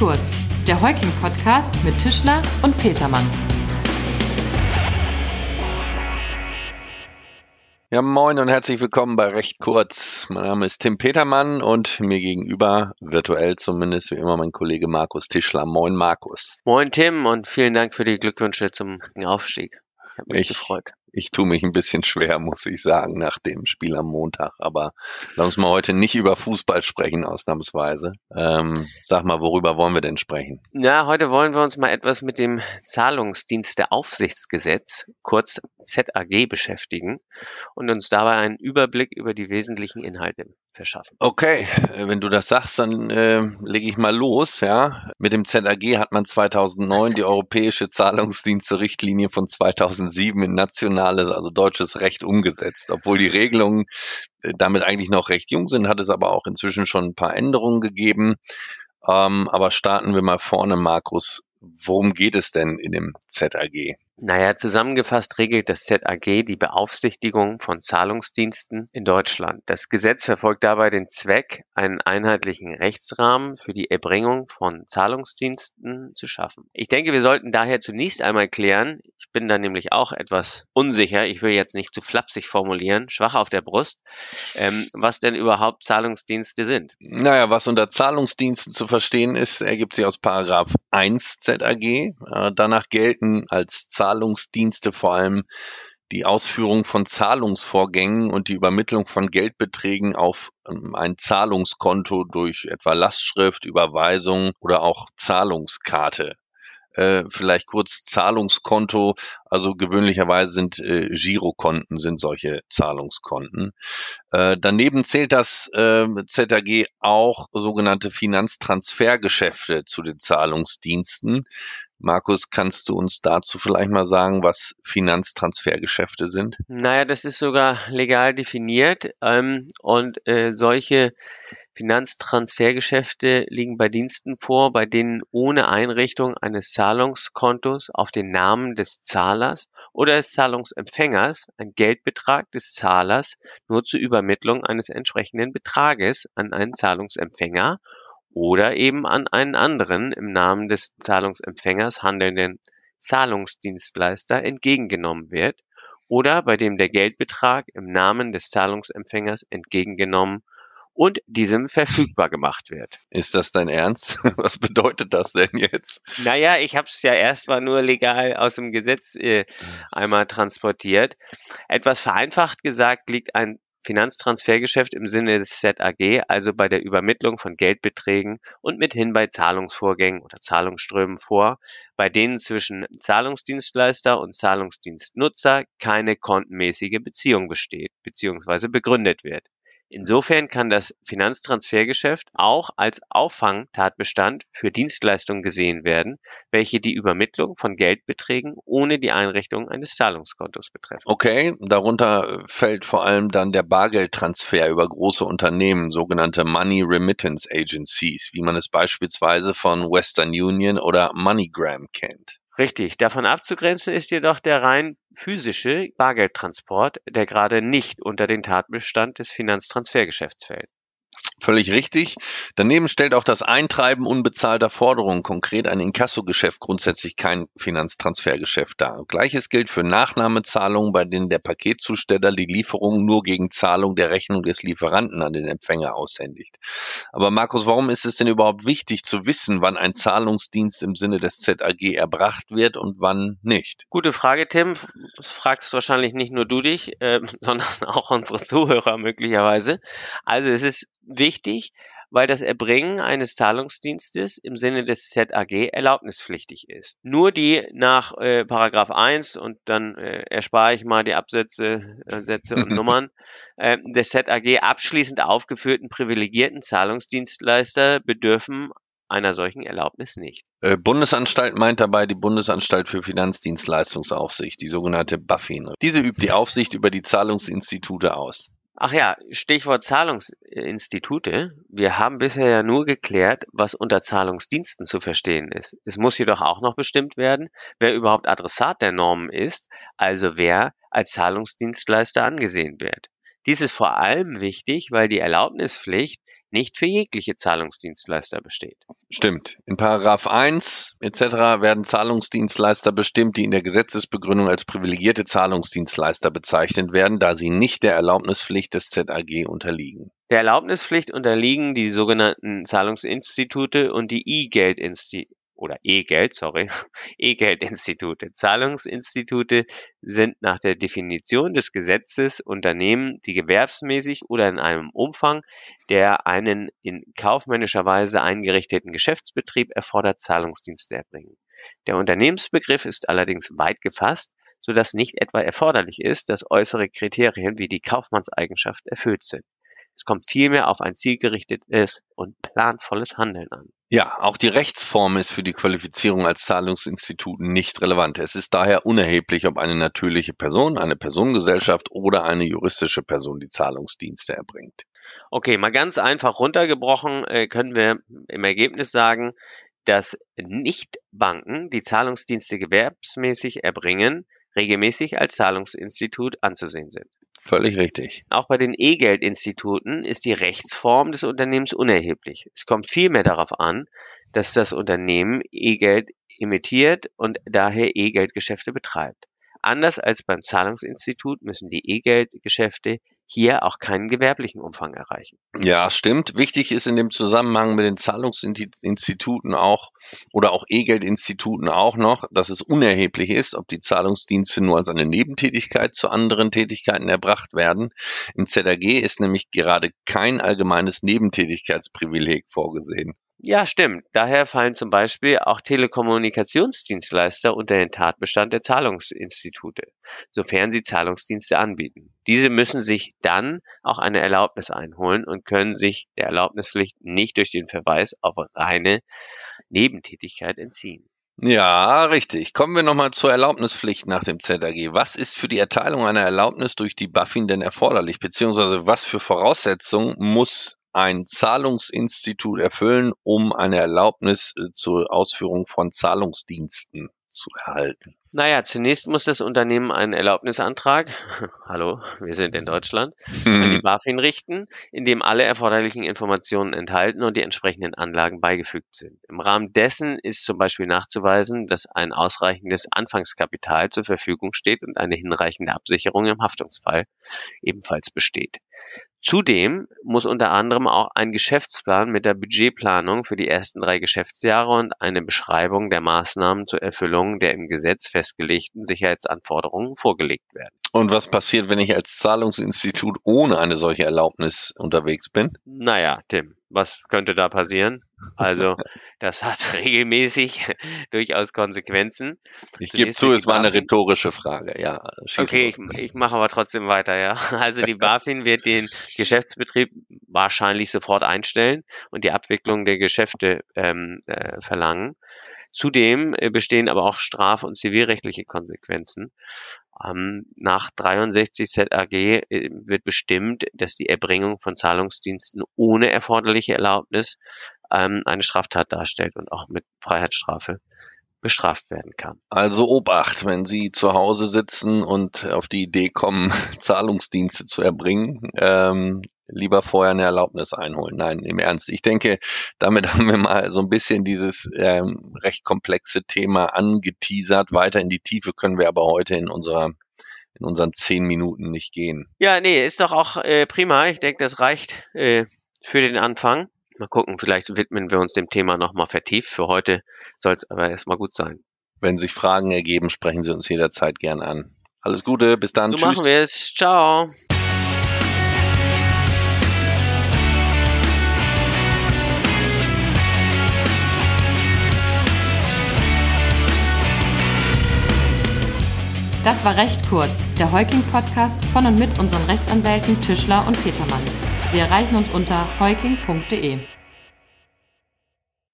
kurz, der Heuking-Podcast mit Tischler und Petermann. Ja, moin und herzlich willkommen bei Recht Kurz. Mein Name ist Tim Petermann und mir gegenüber, virtuell zumindest, wie immer mein Kollege Markus Tischler. Moin Markus. Moin Tim und vielen Dank für die Glückwünsche zum Aufstieg. Ich habe mich ich, gefreut ich tue mich ein bisschen schwer, muss ich sagen, nach dem Spiel am Montag. Aber lass uns mal heute nicht über Fußball sprechen, ausnahmsweise. Ähm, sag mal, worüber wollen wir denn sprechen? Ja, heute wollen wir uns mal etwas mit dem Zahlungsdiensteaufsichtsgesetz, kurz ZAG, beschäftigen und uns dabei einen Überblick über die wesentlichen Inhalte verschaffen. Okay, äh, wenn du das sagst, dann äh, lege ich mal los. Ja, mit dem ZAG hat man 2009 die europäische Zahlungsdienste-Richtlinie von 2007 in nationales, also deutsches Recht umgesetzt. Obwohl die Regelungen äh, damit eigentlich noch recht jung sind, hat es aber auch inzwischen schon ein paar Änderungen gegeben. Ähm, aber starten wir mal vorne, Markus. Worum geht es denn in dem ZAG? Naja, zusammengefasst regelt das ZAG die Beaufsichtigung von Zahlungsdiensten in Deutschland. Das Gesetz verfolgt dabei den Zweck, einen einheitlichen Rechtsrahmen für die Erbringung von Zahlungsdiensten zu schaffen. Ich denke, wir sollten daher zunächst einmal klären, ich bin da nämlich auch etwas unsicher, ich will jetzt nicht zu flapsig formulieren, schwach auf der Brust, ähm, was denn überhaupt Zahlungsdienste sind. Naja, was unter Zahlungsdiensten zu verstehen ist, ergibt sich aus Paragraph 1 ZAG. Äh, danach gelten als Zahlungsdienste vor allem die Ausführung von Zahlungsvorgängen und die Übermittlung von Geldbeträgen auf ähm, ein Zahlungskonto durch etwa Lastschrift, Überweisung oder auch Zahlungskarte. Äh, vielleicht kurz Zahlungskonto, also gewöhnlicherweise sind äh, Girokonten sind solche Zahlungskonten. Äh, daneben zählt das äh, ZAG auch sogenannte Finanztransfergeschäfte zu den Zahlungsdiensten. Markus, kannst du uns dazu vielleicht mal sagen, was Finanztransfergeschäfte sind? Naja, das ist sogar legal definiert ähm, und äh, solche Finanztransfergeschäfte liegen bei Diensten vor, bei denen ohne Einrichtung eines Zahlungskontos auf den Namen des Zahlers oder des Zahlungsempfängers ein Geldbetrag des Zahlers nur zur Übermittlung eines entsprechenden Betrages an einen Zahlungsempfänger oder eben an einen anderen im Namen des Zahlungsempfängers handelnden Zahlungsdienstleister entgegengenommen wird oder bei dem der Geldbetrag im Namen des Zahlungsempfängers entgegengenommen und diesem verfügbar gemacht wird. Ist das dein Ernst? Was bedeutet das denn jetzt? Naja, ich habe es ja erstmal nur legal aus dem Gesetz äh, einmal transportiert. Etwas vereinfacht gesagt liegt ein Finanztransfergeschäft im Sinne des ZAG, also bei der Übermittlung von Geldbeträgen und mithin bei Zahlungsvorgängen oder Zahlungsströmen vor, bei denen zwischen Zahlungsdienstleister und Zahlungsdienstnutzer keine kontenmäßige Beziehung besteht bzw. begründet wird Insofern kann das Finanztransfergeschäft auch als Auffangtatbestand für Dienstleistungen gesehen werden, welche die Übermittlung von Geldbeträgen ohne die Einrichtung eines Zahlungskontos betreffen. Okay, darunter fällt vor allem dann der Bargeldtransfer über große Unternehmen, sogenannte Money Remittance Agencies, wie man es beispielsweise von Western Union oder MoneyGram kennt. Richtig. Davon abzugrenzen ist jedoch der rein physische Bargeldtransport, der gerade nicht unter den Tatbestand des Finanztransfergeschäfts fällt. Völlig richtig. Daneben stellt auch das Eintreiben unbezahlter Forderungen, konkret ein Inkassogeschäft, grundsätzlich kein Finanztransfergeschäft dar. Gleiches gilt für Nachnahmezahlungen, bei denen der Paketzusteller die Lieferung nur gegen Zahlung der Rechnung des Lieferanten an den Empfänger aushändigt. Aber Markus, warum ist es denn überhaupt wichtig zu wissen, wann ein Zahlungsdienst im Sinne des ZAG erbracht wird und wann nicht? Gute Frage, Tim. Das fragst wahrscheinlich nicht nur du dich, äh, sondern auch unsere Zuhörer möglicherweise. Also es ist wichtig, weil das Erbringen eines Zahlungsdienstes im Sinne des ZAG erlaubnispflichtig ist. Nur die nach äh, Paragraph 1 und dann äh, erspare ich mal die Absätze, äh, Sätze und Nummern äh, des ZAG abschließend aufgeführten privilegierten Zahlungsdienstleister bedürfen einer solchen Erlaubnis nicht. Äh, Bundesanstalt meint dabei die Bundesanstalt für Finanzdienstleistungsaufsicht, die sogenannte BaFin. Diese übt die Aufsicht über die Zahlungsinstitute aus. Ach ja, Stichwort Zahlungsinstitute. Wir haben bisher ja nur geklärt, was unter Zahlungsdiensten zu verstehen ist. Es muss jedoch auch noch bestimmt werden, wer überhaupt Adressat der Normen ist, also wer als Zahlungsdienstleister angesehen wird. Dies ist vor allem wichtig, weil die Erlaubnispflicht nicht für jegliche Zahlungsdienstleister besteht. Stimmt. In Paragraph 1 etc. werden Zahlungsdienstleister bestimmt, die in der Gesetzesbegründung als privilegierte Zahlungsdienstleister bezeichnet werden, da sie nicht der Erlaubnispflicht des ZAG unterliegen. Der Erlaubnispflicht unterliegen die sogenannten Zahlungsinstitute und die E-Geldinstitute oder E-Geld, sorry, E-Geldinstitute. Zahlungsinstitute sind nach der Definition des Gesetzes Unternehmen, die gewerbsmäßig oder in einem Umfang, der einen in kaufmännischer Weise eingerichteten Geschäftsbetrieb erfordert, Zahlungsdienste erbringen. Der Unternehmensbegriff ist allerdings weit gefasst, so dass nicht etwa erforderlich ist, dass äußere Kriterien wie die Kaufmannseigenschaft erfüllt sind. Es kommt vielmehr auf ein zielgerichtetes und planvolles Handeln an. Ja, auch die Rechtsform ist für die Qualifizierung als Zahlungsinstitut nicht relevant. Es ist daher unerheblich, ob eine natürliche Person, eine Personengesellschaft oder eine juristische Person die Zahlungsdienste erbringt. Okay, mal ganz einfach runtergebrochen äh, können wir im Ergebnis sagen, dass Nichtbanken, die Zahlungsdienste gewerbsmäßig erbringen, regelmäßig als Zahlungsinstitut anzusehen sind. Völlig richtig. Auch bei den E-Geld-Instituten ist die Rechtsform des Unternehmens unerheblich. Es kommt vielmehr darauf an, dass das Unternehmen E-Geld emittiert und daher E-Geldgeschäfte betreibt. Anders als beim Zahlungsinstitut müssen die E-Geldgeschäfte hier auch keinen gewerblichen Umfang erreichen. Ja, stimmt. Wichtig ist in dem Zusammenhang mit den Zahlungsinstituten auch oder auch E-Geldinstituten auch noch, dass es unerheblich ist, ob die Zahlungsdienste nur als eine Nebentätigkeit zu anderen Tätigkeiten erbracht werden. Im ZAG ist nämlich gerade kein allgemeines Nebentätigkeitsprivileg vorgesehen. Ja, stimmt. Daher fallen zum Beispiel auch Telekommunikationsdienstleister unter den Tatbestand der Zahlungsinstitute, sofern sie Zahlungsdienste anbieten. Diese müssen sich dann auch eine Erlaubnis einholen und können sich der Erlaubnispflicht nicht durch den Verweis auf reine Nebentätigkeit entziehen. Ja, richtig. Kommen wir nochmal zur Erlaubnispflicht nach dem ZAG. Was ist für die Erteilung einer Erlaubnis durch die BaFin denn erforderlich? Beziehungsweise was für Voraussetzungen muss ein Zahlungsinstitut erfüllen, um eine Erlaubnis äh, zur Ausführung von Zahlungsdiensten zu erhalten? Naja, zunächst muss das Unternehmen einen Erlaubnisantrag, hallo, wir sind in Deutschland, an die BaFin richten, in dem alle erforderlichen Informationen enthalten und die entsprechenden Anlagen beigefügt sind. Im Rahmen dessen ist zum Beispiel nachzuweisen, dass ein ausreichendes Anfangskapital zur Verfügung steht und eine hinreichende Absicherung im Haftungsfall ebenfalls besteht. Zudem muss unter anderem auch ein Geschäftsplan mit der Budgetplanung für die ersten drei Geschäftsjahre und eine Beschreibung der Maßnahmen zur Erfüllung der im Gesetz festgelegten Sicherheitsanforderungen vorgelegt werden. Und was passiert, wenn ich als Zahlungsinstitut ohne eine solche Erlaubnis unterwegs bin? Naja, Tim, was könnte da passieren? Also, das hat regelmäßig durchaus Konsequenzen. Ich gebe zu, es war eine rhetorische Frage, ja. Okay, ich, ich mache aber trotzdem weiter, ja. Also die BaFin wird den Geschäftsbetrieb wahrscheinlich sofort einstellen und die Abwicklung der Geschäfte ähm, äh, verlangen. Zudem äh, bestehen aber auch straf- und zivilrechtliche Konsequenzen. Ähm, nach 63 ZAG äh, wird bestimmt, dass die Erbringung von Zahlungsdiensten ohne erforderliche Erlaubnis ähm, eine Straftat darstellt und auch mit Freiheitsstrafe bestraft werden kann. Also Obacht, wenn Sie zu Hause sitzen und auf die Idee kommen, Zahlungsdienste zu erbringen, ähm, lieber vorher eine Erlaubnis einholen. Nein, im Ernst. Ich denke, damit haben wir mal so ein bisschen dieses ähm, recht komplexe Thema angeteasert. Weiter in die Tiefe können wir aber heute in unserer in unseren zehn Minuten nicht gehen. Ja, nee, ist doch auch äh, prima. Ich denke, das reicht äh, für den Anfang. Mal gucken, vielleicht widmen wir uns dem Thema nochmal vertieft. Für heute soll es aber erstmal gut sein. Wenn sich Fragen ergeben, sprechen Sie uns jederzeit gern an. Alles Gute, bis dann. So Tschüss. machen wir es. Ciao. Das war recht kurz, der Heuking-Podcast von und mit unseren Rechtsanwälten Tischler und Petermann. Sie erreichen uns unter heuking.de.